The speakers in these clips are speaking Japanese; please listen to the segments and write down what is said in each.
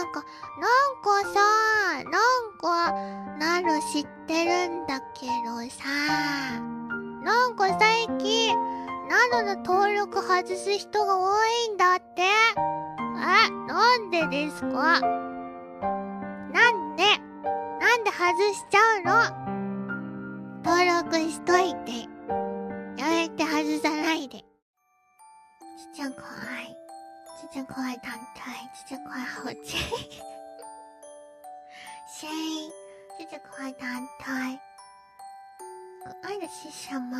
なんか、なんかさ、なんか、なる知ってるんだけどさ、なんか最近、なるの登録外す人が多いんだって。え、なんでですか？なんで、なんで外しちゃうの？登録しといて。やめて外さないで。ちっちゃん怖い。ちっちゃん怖い団体。ちっちゃん怖い好奇。谁？这只快团团，可爱的是什么？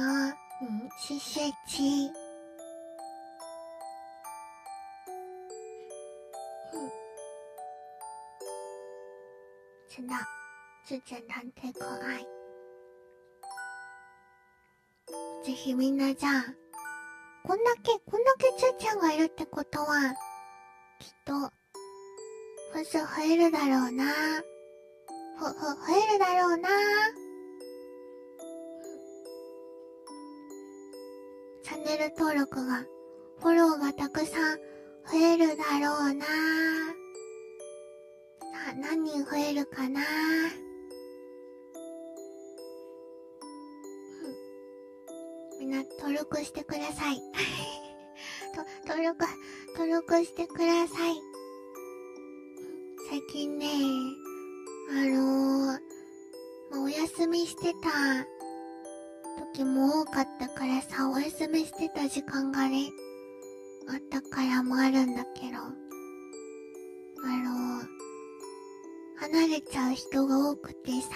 嗯，是血鸡。嗯，真的，是真的太可愛。ぜひみんなじゃあ、こんだけ、こんだけちゃちゃんがいるってことは、きっと、フス増えるだろうな。ふ、ふ、増えるだろうな。チャンネル登録が、フォローがたくさん増えるだろうな。さあ、何人増えるかな。みんな登録してください。登録、登録してください。最近ね、あのー、まあ、お休みしてた時も多かったからさ、お休みしてた時間がね、あったからもあるんだけど、あのー、離れちゃう人が多くてさ、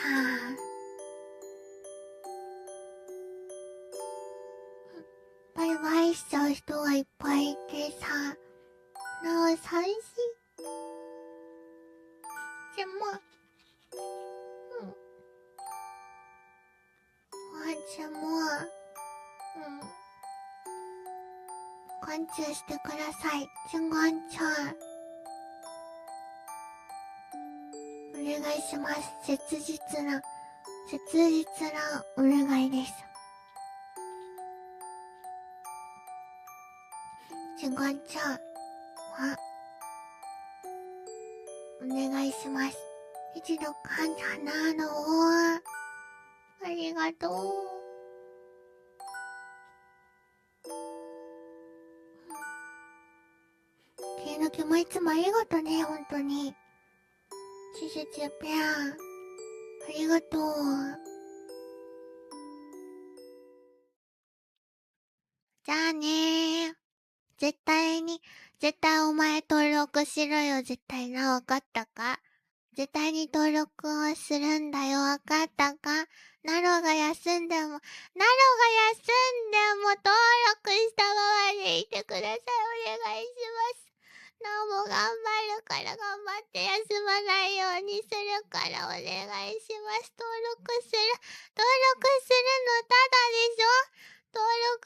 バイバイしちゃう人がいっぱいいてさ、なあ、寂しい。でも、うん。ワンちゃんも、うん。感謝してください。ちんワンちゃん。お願いします。切実な、切実なお願いです。ちんワンちゃんは、お願いします。一度感謝なのを。ありがとう。毛抜きもいつもありがとね、ほんとに。シュシュチュペア。ありがとう。絶対に、絶対お前登録しろよ、絶対な、わかったか？絶対に登録をするんだよ、わかったか？ナロが休んでも、ナロが休んでも登録したままでいてください。お願いします。なおも頑張るから頑張って休まないようにするからお願いします。登録する、登録するのただでしょ？登録